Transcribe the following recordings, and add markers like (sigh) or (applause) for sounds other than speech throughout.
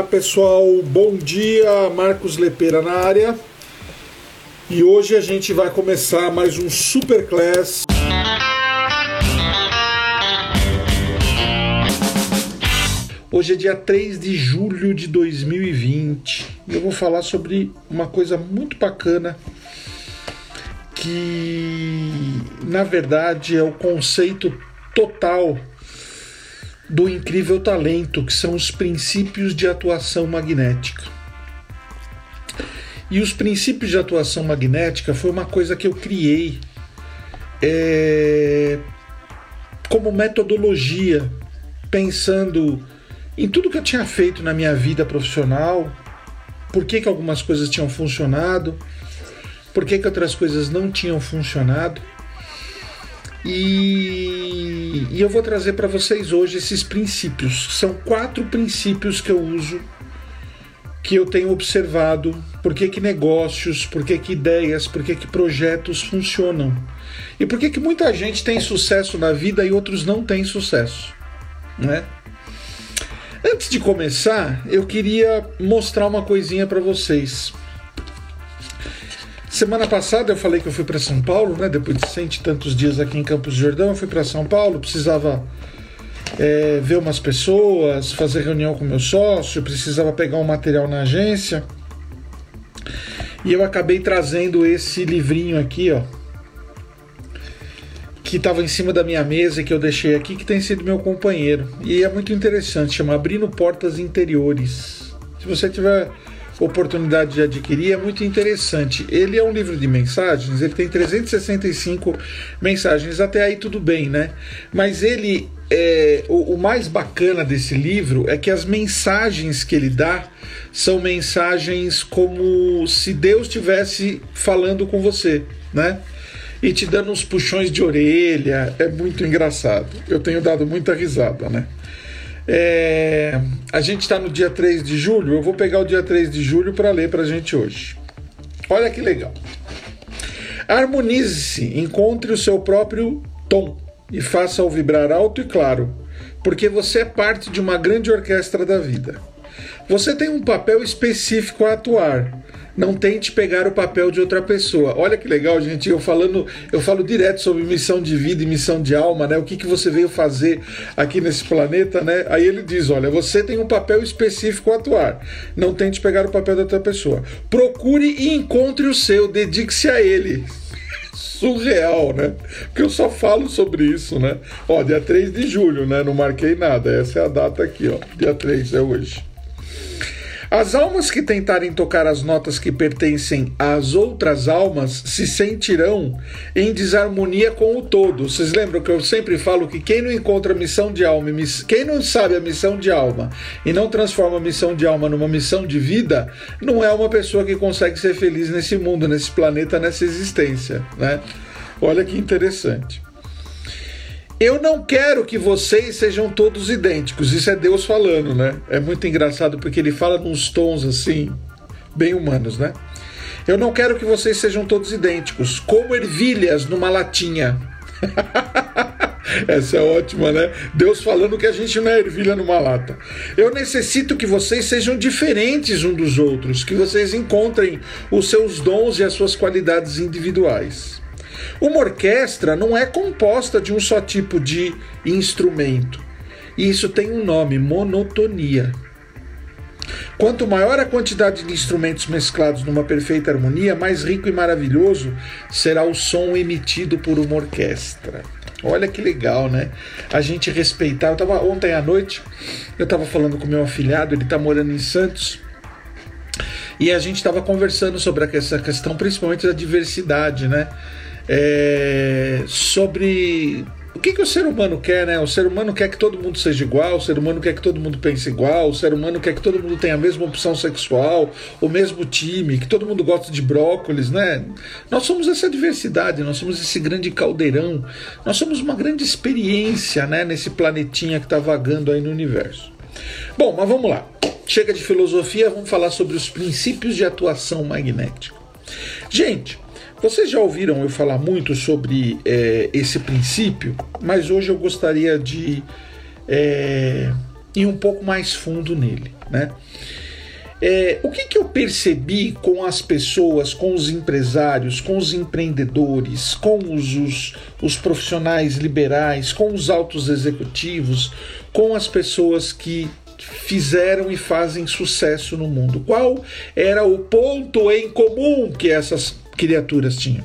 Olá pessoal, bom dia, Marcos Lepeira na área. E hoje a gente vai começar mais um Super Class. Hoje é dia 3 de julho de 2020 e eu vou falar sobre uma coisa muito bacana que, na verdade, é o conceito total do incrível talento, que são os princípios de atuação magnética. E os princípios de atuação magnética foi uma coisa que eu criei é, como metodologia, pensando em tudo que eu tinha feito na minha vida profissional, por que, que algumas coisas tinham funcionado, por que, que outras coisas não tinham funcionado. E, e eu vou trazer para vocês hoje esses princípios. São quatro princípios que eu uso, que eu tenho observado, por que, que negócios, por que, que ideias, por que, que projetos funcionam. E por que, que muita gente tem sucesso na vida e outros não têm sucesso. Né? Antes de começar, eu queria mostrar uma coisinha para vocês. Semana passada eu falei que eu fui para São Paulo, né? Depois de cento e tantos dias aqui em Campos do Jordão, eu fui para São Paulo, precisava é, ver umas pessoas, fazer reunião com meu sócio, precisava pegar um material na agência. E eu acabei trazendo esse livrinho aqui, ó, que estava em cima da minha mesa que eu deixei aqui, que tem sido meu companheiro. E é muito interessante, chama Abrindo Portas Interiores. Se você tiver oportunidade de adquirir é muito interessante. Ele é um livro de mensagens, ele tem 365 mensagens, até aí tudo bem, né? Mas ele é, o, o, mais bacana desse livro é que as mensagens que ele dá são mensagens como se Deus estivesse falando com você, né? E te dando uns puxões de orelha, é muito engraçado. Eu tenho dado muita risada, né? É, a gente está no dia 3 de julho, eu vou pegar o dia 3 de julho para ler para a gente hoje. Olha que legal. Harmonize-se, encontre o seu próprio tom e faça-o vibrar alto e claro, porque você é parte de uma grande orquestra da vida. Você tem um papel específico a atuar, não tente pegar o papel de outra pessoa. Olha que legal, gente. Eu falando, eu falo direto sobre missão de vida e missão de alma, né? O que, que você veio fazer aqui nesse planeta, né? Aí ele diz: olha, você tem um papel específico a atuar. Não tente pegar o papel da outra pessoa. Procure e encontre o seu, dedique-se a ele (laughs) surreal, né? Porque eu só falo sobre isso, né? Ó, dia 3 de julho, né? Não marquei nada. Essa é a data aqui, ó. Dia 3 é hoje. As almas que tentarem tocar as notas que pertencem às outras almas se sentirão em desarmonia com o todo. Vocês lembram que eu sempre falo que quem não encontra missão de alma, quem não sabe a missão de alma e não transforma a missão de alma numa missão de vida, não é uma pessoa que consegue ser feliz nesse mundo, nesse planeta, nessa existência, né? Olha que interessante. Eu não quero que vocês sejam todos idênticos. Isso é Deus falando, né? É muito engraçado porque ele fala nos tons assim, bem humanos, né? Eu não quero que vocês sejam todos idênticos, como ervilhas numa latinha. (laughs) Essa é ótima, né? Deus falando que a gente não é ervilha numa lata. Eu necessito que vocês sejam diferentes um dos outros, que vocês encontrem os seus dons e as suas qualidades individuais. Uma orquestra não é composta de um só tipo de instrumento. E isso tem um nome: monotonia. Quanto maior a quantidade de instrumentos mesclados numa perfeita harmonia, mais rico e maravilhoso será o som emitido por uma orquestra. Olha que legal, né? A gente respeitar. Eu tava ontem à noite, eu estava falando com meu afilhado, ele está morando em Santos. E a gente estava conversando sobre essa questão, principalmente da diversidade, né? É, sobre o que, que o ser humano quer, né? O ser humano quer que todo mundo seja igual, o ser humano quer que todo mundo pense igual, o ser humano quer que todo mundo tenha a mesma opção sexual, o mesmo time, que todo mundo gosta de brócolis, né? Nós somos essa diversidade, nós somos esse grande caldeirão, nós somos uma grande experiência, né? Nesse planetinha que está vagando aí no universo. Bom, mas vamos lá. Chega de filosofia, vamos falar sobre os princípios de atuação magnética. Gente, vocês já ouviram eu falar muito sobre é, esse princípio, mas hoje eu gostaria de é, e um pouco mais fundo nele, né? É, o que, que eu percebi com as pessoas, com os empresários, com os empreendedores, com os, os, os profissionais liberais, com os altos executivos, com as pessoas que fizeram e fazem sucesso no mundo? Qual era o ponto em comum que essas criaturas tinham?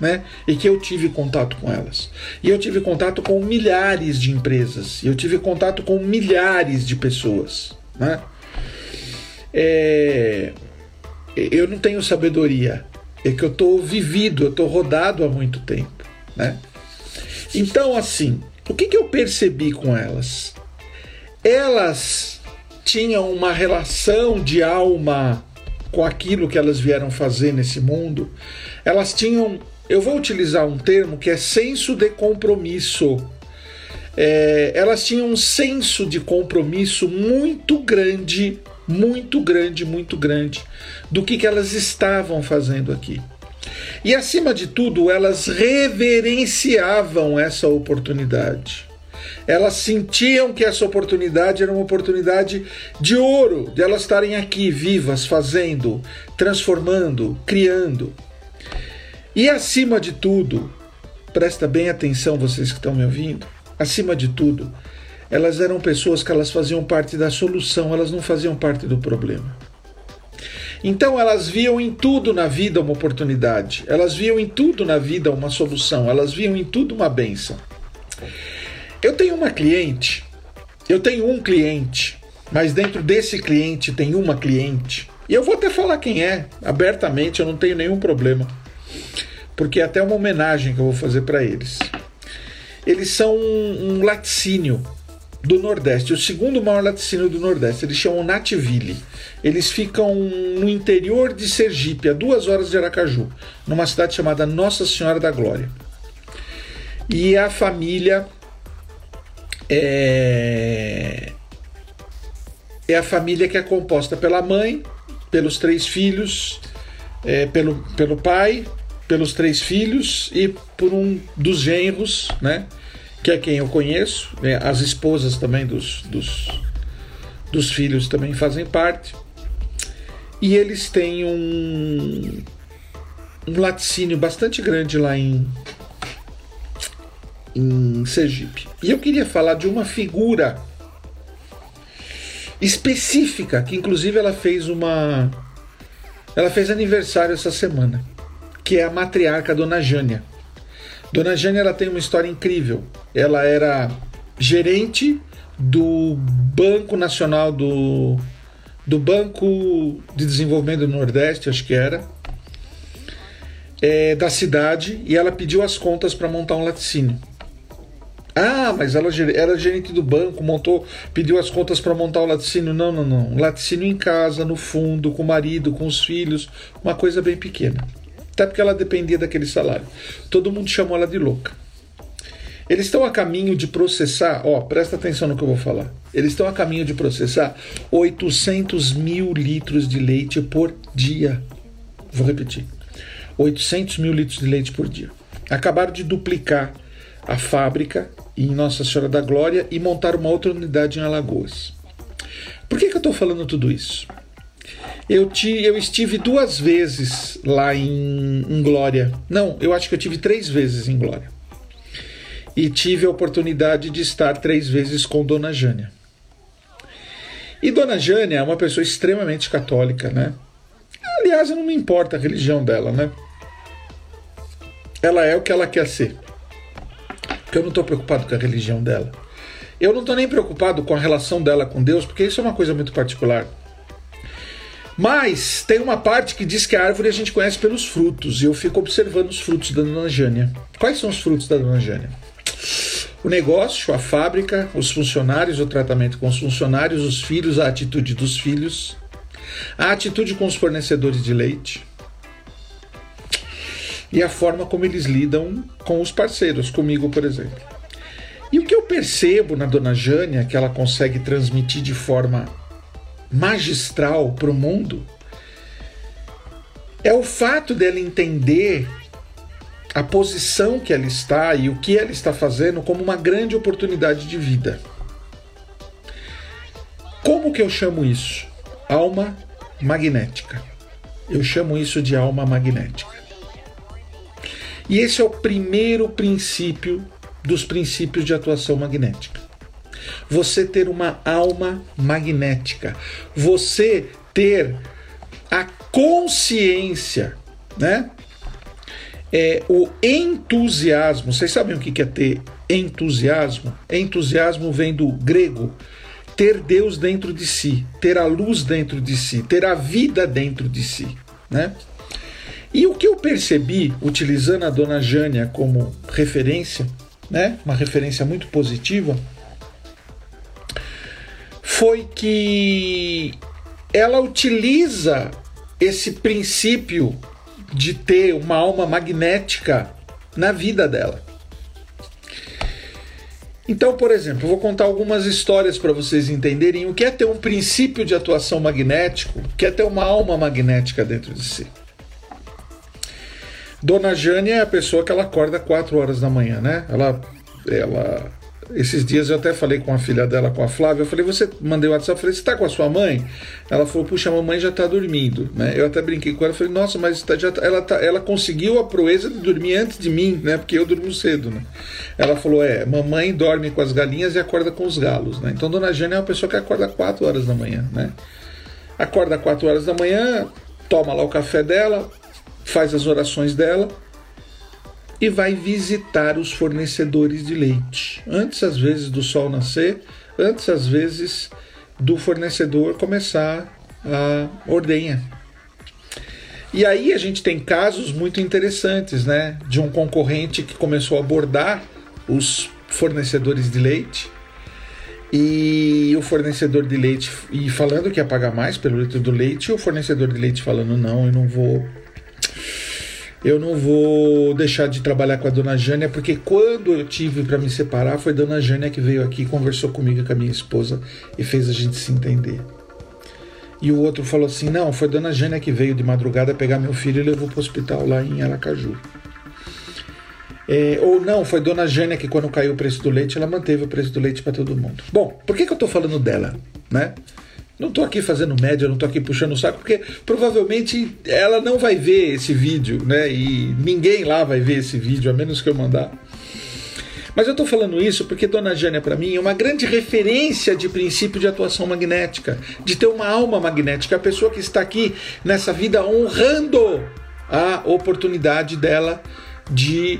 Né? E que eu tive contato com elas. E eu tive contato com milhares de empresas, e eu tive contato com milhares de pessoas, né? é, eu não tenho sabedoria, é que eu estou vivido, eu estou rodado há muito tempo, né? Então, assim, o que, que eu percebi com elas? Elas tinham uma relação de alma com aquilo que elas vieram fazer nesse mundo. Elas tinham, eu vou utilizar um termo que é senso de compromisso. É, elas tinham um senso de compromisso muito grande muito grande, muito grande do que, que elas estavam fazendo aqui. E acima de tudo, elas reverenciavam essa oportunidade. Elas sentiam que essa oportunidade era uma oportunidade de ouro, de elas estarem aqui vivas, fazendo, transformando, criando. E acima de tudo, presta bem atenção vocês que estão me ouvindo, acima de tudo, elas eram pessoas que elas faziam parte da solução, elas não faziam parte do problema. Então elas viam em tudo na vida uma oportunidade, elas viam em tudo na vida uma solução, elas viam em tudo uma benção. Eu tenho uma cliente, eu tenho um cliente, mas dentro desse cliente tem uma cliente, e eu vou até falar quem é, abertamente, eu não tenho nenhum problema, porque é até uma homenagem que eu vou fazer para eles. Eles são um, um laticínio do Nordeste, o segundo maior laticínio do Nordeste. Eles chamam Nativille. Eles ficam no interior de Sergipe, a duas horas de Aracaju, numa cidade chamada Nossa Senhora da Glória. E a família é, é a família que é composta pela mãe, pelos três filhos, é, pelo, pelo pai, pelos três filhos e por um dos genros, né? que é quem eu conheço, né? as esposas também dos, dos, dos filhos também fazem parte. E eles têm um, um laticínio bastante grande lá em, em Sergipe. E eu queria falar de uma figura específica, que inclusive ela fez uma. Ela fez aniversário essa semana, que é a matriarca Dona Jânia. Dona Jânia ela tem uma história incrível. Ela era gerente do Banco Nacional do, do Banco de Desenvolvimento do Nordeste, acho que era, é, da cidade, e ela pediu as contas para montar um laticínio. Ah, mas ela era gerente do banco, montou, pediu as contas para montar o laticínio. Não, não, não. Laticínio em casa, no fundo, com o marido, com os filhos, uma coisa bem pequena até porque ela dependia daquele salário. Todo mundo chamou ela de louca. Eles estão a caminho de processar, ó, presta atenção no que eu vou falar. Eles estão a caminho de processar 800 mil litros de leite por dia. Vou repetir: 800 mil litros de leite por dia. Acabaram de duplicar a fábrica em Nossa Senhora da Glória e montar uma outra unidade em Alagoas. Por que, que eu estou falando tudo isso? Eu, te, eu estive duas vezes lá em, em Glória. Não, eu acho que eu tive três vezes em Glória. E tive a oportunidade de estar três vezes com Dona Jânia. E Dona Jânia é uma pessoa extremamente católica, né? Aliás, não me importa a religião dela, né? Ela é o que ela quer ser. Porque eu não estou preocupado com a religião dela. Eu não estou nem preocupado com a relação dela com Deus, porque isso é uma coisa muito particular. Mas tem uma parte que diz que a árvore a gente conhece pelos frutos, e eu fico observando os frutos da Dona Jânia. Quais são os frutos da Dona Jânia? O negócio, a fábrica, os funcionários, o tratamento com os funcionários, os filhos, a atitude dos filhos, a atitude com os fornecedores de leite e a forma como eles lidam com os parceiros, comigo, por exemplo. E o que eu percebo na Dona Jânia, que ela consegue transmitir de forma magistral para o mundo é o fato dela entender a posição que ela está e o que ela está fazendo como uma grande oportunidade de vida. Como que eu chamo isso? Alma magnética. Eu chamo isso de alma magnética. E esse é o primeiro princípio dos princípios de atuação magnética. Você ter uma alma magnética, você ter a consciência, né? É, o entusiasmo. Vocês sabem o que é ter entusiasmo? Entusiasmo vem do grego ter Deus dentro de si, ter a luz dentro de si, ter a vida dentro de si, né? E o que eu percebi, utilizando a dona Jânia como referência, né, uma referência muito positiva, foi que ela utiliza esse princípio de ter uma alma magnética na vida dela. Então, por exemplo, eu vou contar algumas histórias para vocês entenderem o que é ter um princípio de atuação magnético, o que é ter uma alma magnética dentro de si. Dona Jânia é a pessoa que ela acorda 4 horas da manhã, né? Ela, ela esses dias eu até falei com a filha dela, com a Flávia, eu falei, você mandei o WhatsApp, eu falei, você tá com a sua mãe? Ela falou, puxa, a mamãe já tá dormindo, né? Eu até brinquei com ela, falei, nossa, mas tá, já tá, ela, tá, ela conseguiu a proeza de dormir antes de mim, né? Porque eu durmo cedo, né? Ela falou, é, mamãe dorme com as galinhas e acorda com os galos, né? Então Dona Jane é uma pessoa que acorda 4 horas da manhã, né? Acorda 4 horas da manhã, toma lá o café dela, faz as orações dela, e vai visitar os fornecedores de leite. Antes, às vezes, do sol nascer, antes, às vezes, do fornecedor começar a ordenha. E aí a gente tem casos muito interessantes, né? De um concorrente que começou a abordar os fornecedores de leite e o fornecedor de leite e falando que ia pagar mais pelo litro do leite e o fornecedor de leite falando não, eu não vou eu não vou deixar de trabalhar com a dona Jânia, porque quando eu tive para me separar, foi dona Jânia que veio aqui, conversou comigo com a minha esposa e fez a gente se entender. E o outro falou assim: não, foi dona Jânia que veio de madrugada pegar meu filho e levou para o hospital lá em Aracaju. É, ou não, foi Dona Jânia que quando caiu o preço do leite, ela manteve o preço do leite para todo mundo. Bom, por que, que eu estou falando dela? Né? Não estou aqui fazendo média, não estou aqui puxando o saco, porque provavelmente ela não vai ver esse vídeo, né? E ninguém lá vai ver esse vídeo, a menos que eu mandar. Mas eu estou falando isso porque Dona Jânia, para mim, é uma grande referência de princípio de atuação magnética, de ter uma alma magnética, a pessoa que está aqui nessa vida honrando a oportunidade dela de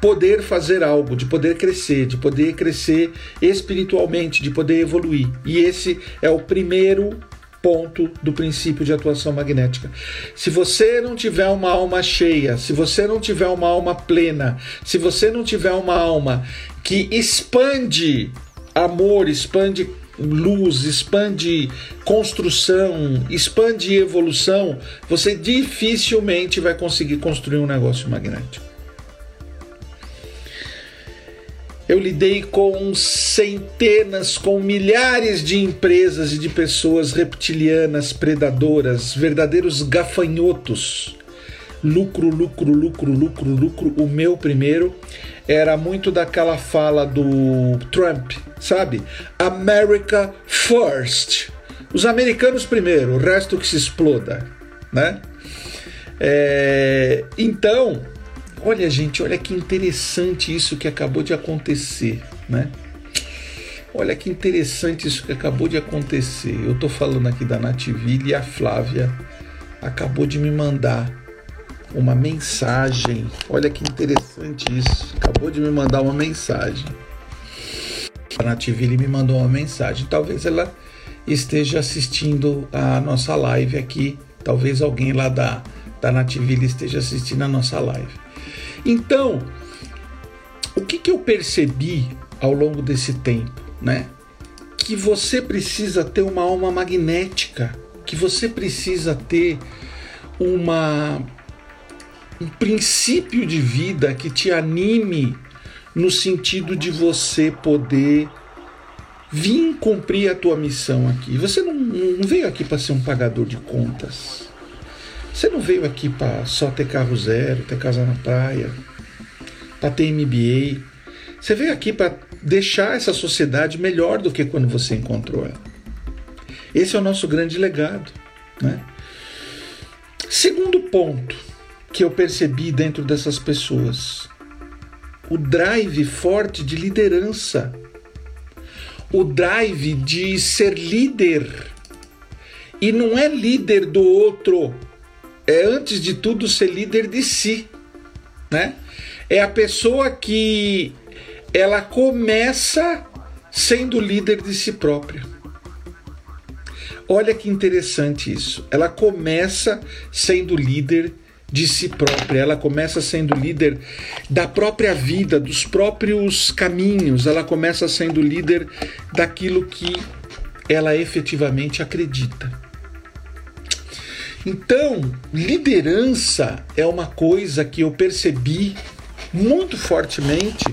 poder fazer algo, de poder crescer, de poder crescer espiritualmente, de poder evoluir. E esse é o primeiro ponto do princípio de atuação magnética. Se você não tiver uma alma cheia, se você não tiver uma alma plena, se você não tiver uma alma que expande amor, expande luz, expande construção, expande evolução, você dificilmente vai conseguir construir um negócio magnético. Eu lidei com centenas, com milhares de empresas e de pessoas reptilianas, predadoras, verdadeiros gafanhotos. Lucro, lucro, lucro, lucro, lucro. O meu primeiro era muito daquela fala do Trump, sabe? America first. Os americanos primeiro, o resto que se exploda, né? É, então, Olha, gente, olha que interessante isso que acabou de acontecer, né? Olha que interessante isso que acabou de acontecer. Eu tô falando aqui da Nativille e a Flávia acabou de me mandar uma mensagem. Olha que interessante isso. Acabou de me mandar uma mensagem. A Nativille me mandou uma mensagem. Talvez ela esteja assistindo a nossa live aqui. Talvez alguém lá da, da Nativille esteja assistindo a nossa live. Então, o que, que eu percebi ao longo desse tempo, né? Que você precisa ter uma alma magnética, que você precisa ter uma um princípio de vida que te anime no sentido de você poder vir cumprir a tua missão aqui. Você não, não veio aqui para ser um pagador de contas. Você não veio aqui para só ter carro zero, ter casa na praia, para ter MBA. Você veio aqui para deixar essa sociedade melhor do que quando você encontrou ela. Esse é o nosso grande legado. Né? Segundo ponto que eu percebi dentro dessas pessoas: o drive forte de liderança, o drive de ser líder. E não é líder do outro, é antes de tudo ser líder de si, né? É a pessoa que ela começa sendo líder de si própria. Olha que interessante isso. Ela começa sendo líder de si própria, ela começa sendo líder da própria vida, dos próprios caminhos, ela começa sendo líder daquilo que ela efetivamente acredita. Então, liderança é uma coisa que eu percebi muito fortemente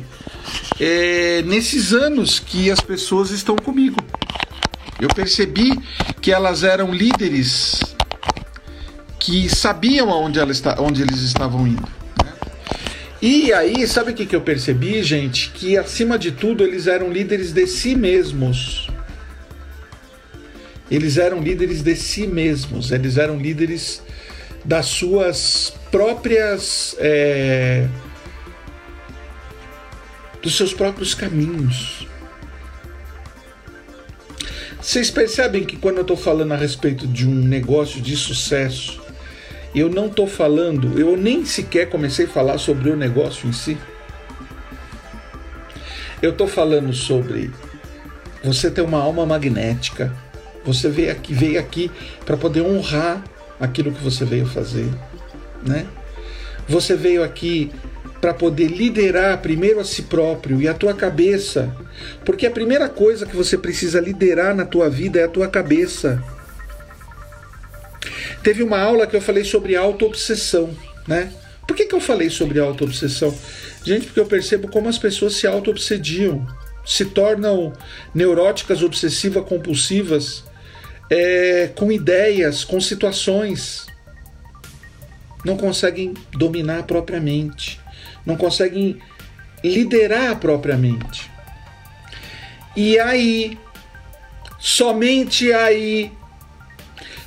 é, nesses anos que as pessoas estão comigo. Eu percebi que elas eram líderes que sabiam aonde ela está, onde eles estavam indo. Né? E aí, sabe o que, que eu percebi, gente? Que acima de tudo eles eram líderes de si mesmos. Eles eram líderes de si mesmos, eles eram líderes das suas próprias. É, dos seus próprios caminhos. Vocês percebem que quando eu estou falando a respeito de um negócio de sucesso, eu não estou falando, eu nem sequer comecei a falar sobre o negócio em si. Eu estou falando sobre você ter uma alma magnética. Você veio aqui, veio aqui para poder honrar aquilo que você veio fazer, né? Você veio aqui para poder liderar primeiro a si próprio e a tua cabeça, porque a primeira coisa que você precisa liderar na tua vida é a tua cabeça. Teve uma aula que eu falei sobre autoobsessão, né? Por que, que eu falei sobre autoobsessão? Gente, porque eu percebo como as pessoas se autoobsediam, se tornam neuróticas, obsessivas, compulsivas, é, com ideias, com situações. Não conseguem dominar propriamente não conseguem liderar propriamente. E aí, somente aí,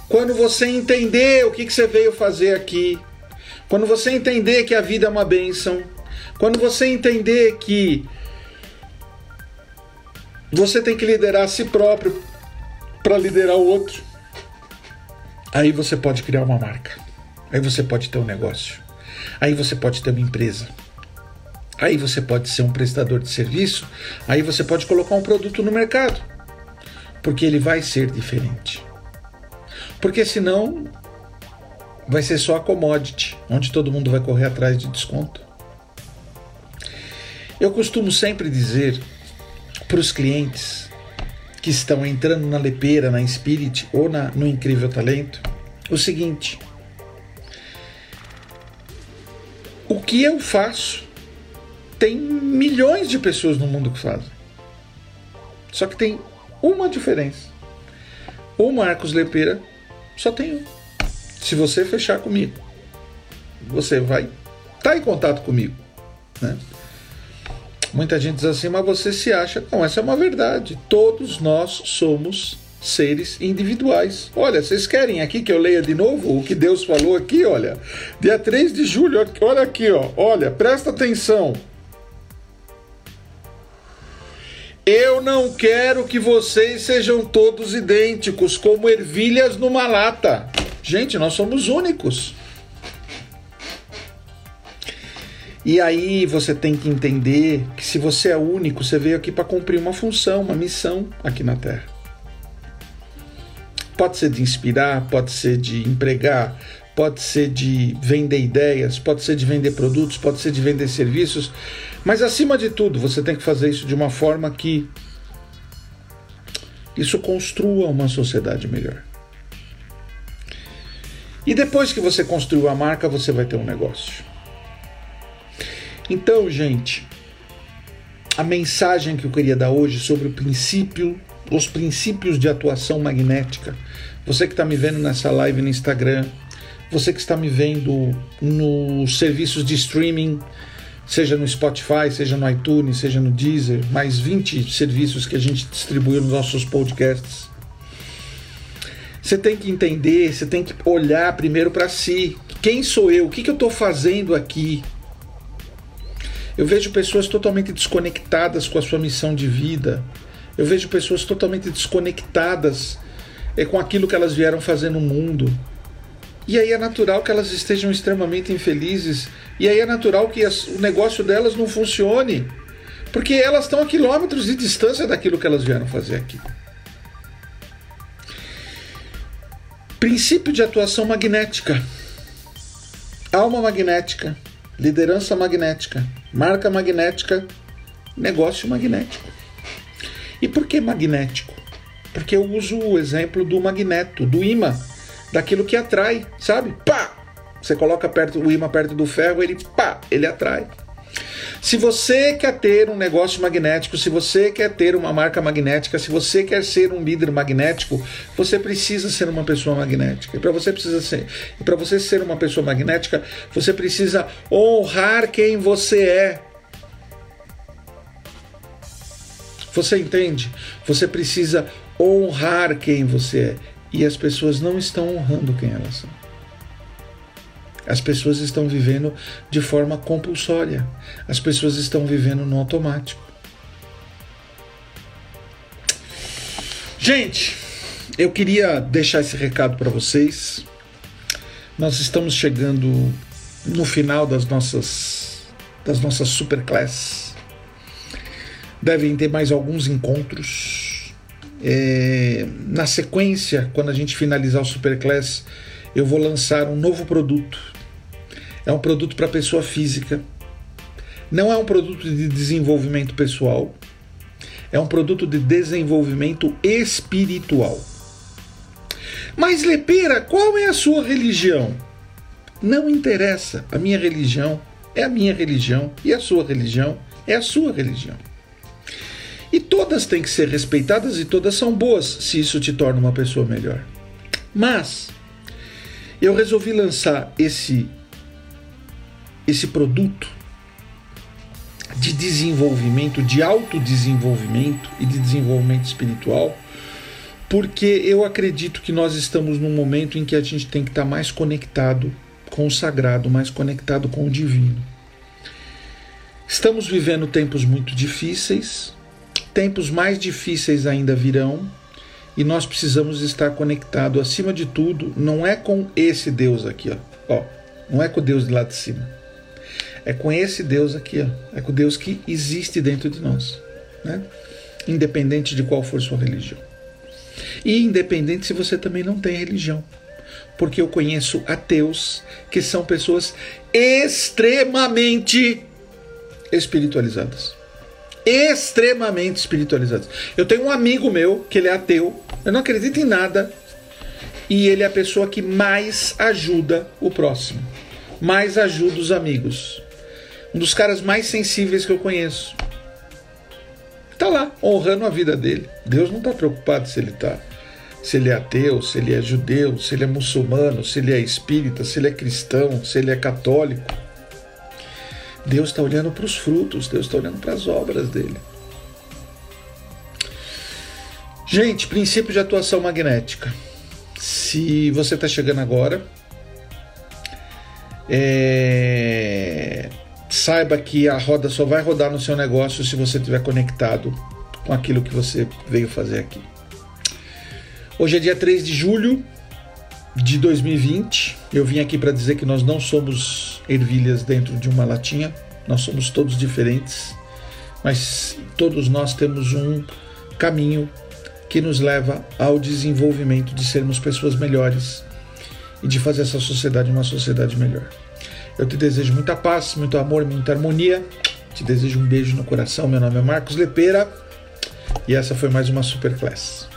quando você entender o que, que você veio fazer aqui, quando você entender que a vida é uma bênção, quando você entender que você tem que liderar a si próprio para liderar o outro, aí você pode criar uma marca, aí você pode ter um negócio, aí você pode ter uma empresa. Aí você pode ser um prestador de serviço, aí você pode colocar um produto no mercado, porque ele vai ser diferente. Porque senão vai ser só a commodity, onde todo mundo vai correr atrás de desconto. Eu costumo sempre dizer para os clientes que estão entrando na Lepeira, na Spirit ou na, no Incrível Talento o seguinte: o que eu faço tem milhões de pessoas no mundo que fazem. Só que tem uma diferença. O Marcos Lepeira só tem um. Se você fechar comigo, você vai estar tá em contato comigo. Né? Muita gente diz assim, mas você se acha. Não, essa é uma verdade. Todos nós somos seres individuais. Olha, vocês querem aqui que eu leia de novo o que Deus falou aqui? Olha, dia 3 de julho, olha aqui, ó. Olha, presta atenção. Eu não quero que vocês sejam todos idênticos, como ervilhas numa lata. Gente, nós somos únicos. E aí você tem que entender que se você é único, você veio aqui para cumprir uma função, uma missão aqui na Terra. Pode ser de inspirar, pode ser de empregar, pode ser de vender ideias, pode ser de vender produtos, pode ser de vender serviços, mas acima de tudo, você tem que fazer isso de uma forma que isso construa uma sociedade melhor. E depois que você construiu a marca, você vai ter um negócio. Então, gente, a mensagem que eu queria dar hoje sobre o princípio, os princípios de atuação magnética. Você que está me vendo nessa live no Instagram, você que está me vendo nos serviços de streaming, seja no Spotify, seja no iTunes, seja no Deezer, mais 20 serviços que a gente distribuiu nos nossos podcasts. Você tem que entender, você tem que olhar primeiro para si. Quem sou eu? O que, que eu estou fazendo aqui? Eu vejo pessoas totalmente desconectadas com a sua missão de vida. Eu vejo pessoas totalmente desconectadas é, com aquilo que elas vieram fazer no mundo. E aí é natural que elas estejam extremamente infelizes. E aí é natural que as, o negócio delas não funcione. Porque elas estão a quilômetros de distância daquilo que elas vieram fazer aqui. Princípio de atuação magnética. Alma magnética, liderança magnética, marca magnética, negócio magnético. E por que magnético? Porque eu uso o exemplo do magneto, do imã, daquilo que atrai, sabe? Pá! Você coloca perto o imã perto do ferro, ele pá, ele atrai. Se você quer ter um negócio magnético, se você quer ter uma marca magnética, se você quer ser um líder magnético, você precisa ser uma pessoa magnética. E para você precisa ser, e para você ser uma pessoa magnética, você precisa honrar quem você é. Você entende? Você precisa honrar quem você é. E as pessoas não estão honrando quem elas são. As pessoas estão vivendo de forma compulsória. As pessoas estão vivendo no automático. Gente, eu queria deixar esse recado para vocês. Nós estamos chegando no final das nossas das nossas superclass. Devem ter mais alguns encontros. É, na sequência, quando a gente finalizar o superclass, eu vou lançar um novo produto é um produto para pessoa física. Não é um produto de desenvolvimento pessoal. É um produto de desenvolvimento espiritual. Mas, Lepeira, qual é a sua religião? Não interessa. A minha religião é a minha religião e a sua religião é a sua religião. E todas têm que ser respeitadas e todas são boas se isso te torna uma pessoa melhor. Mas eu resolvi lançar esse esse produto de desenvolvimento, de autodesenvolvimento e de desenvolvimento espiritual, porque eu acredito que nós estamos num momento em que a gente tem que estar mais conectado com o sagrado, mais conectado com o divino. Estamos vivendo tempos muito difíceis, tempos mais difíceis ainda virão, e nós precisamos estar conectado acima de tudo, não é com esse Deus aqui, ó, ó não é com o Deus de lá de cima é com esse Deus aqui, ó. é com o Deus que existe dentro de nós, né? independente de qual for sua religião. E independente se você também não tem religião. Porque eu conheço ateus que são pessoas extremamente espiritualizadas. Extremamente espiritualizadas. Eu tenho um amigo meu que ele é ateu, eu não acredito em nada, e ele é a pessoa que mais ajuda o próximo, mais ajuda os amigos um dos caras mais sensíveis que eu conheço. Está lá, honrando a vida dele. Deus não está preocupado se ele está. Se ele é ateu, se ele é judeu, se ele é muçulmano, se ele é espírita, se ele é cristão, se ele é católico. Deus está olhando para os frutos, Deus está olhando para as obras dele. Gente, princípio de atuação magnética. Se você está chegando agora, é saiba que a roda só vai rodar no seu negócio se você estiver conectado com aquilo que você veio fazer aqui. Hoje é dia 3 de julho de 2020. Eu vim aqui para dizer que nós não somos ervilhas dentro de uma latinha, nós somos todos diferentes, mas todos nós temos um caminho que nos leva ao desenvolvimento de sermos pessoas melhores e de fazer essa sociedade uma sociedade melhor. Eu te desejo muita paz, muito amor, muita harmonia. Te desejo um beijo no coração. Meu nome é Marcos Lepeira e essa foi mais uma Superclass.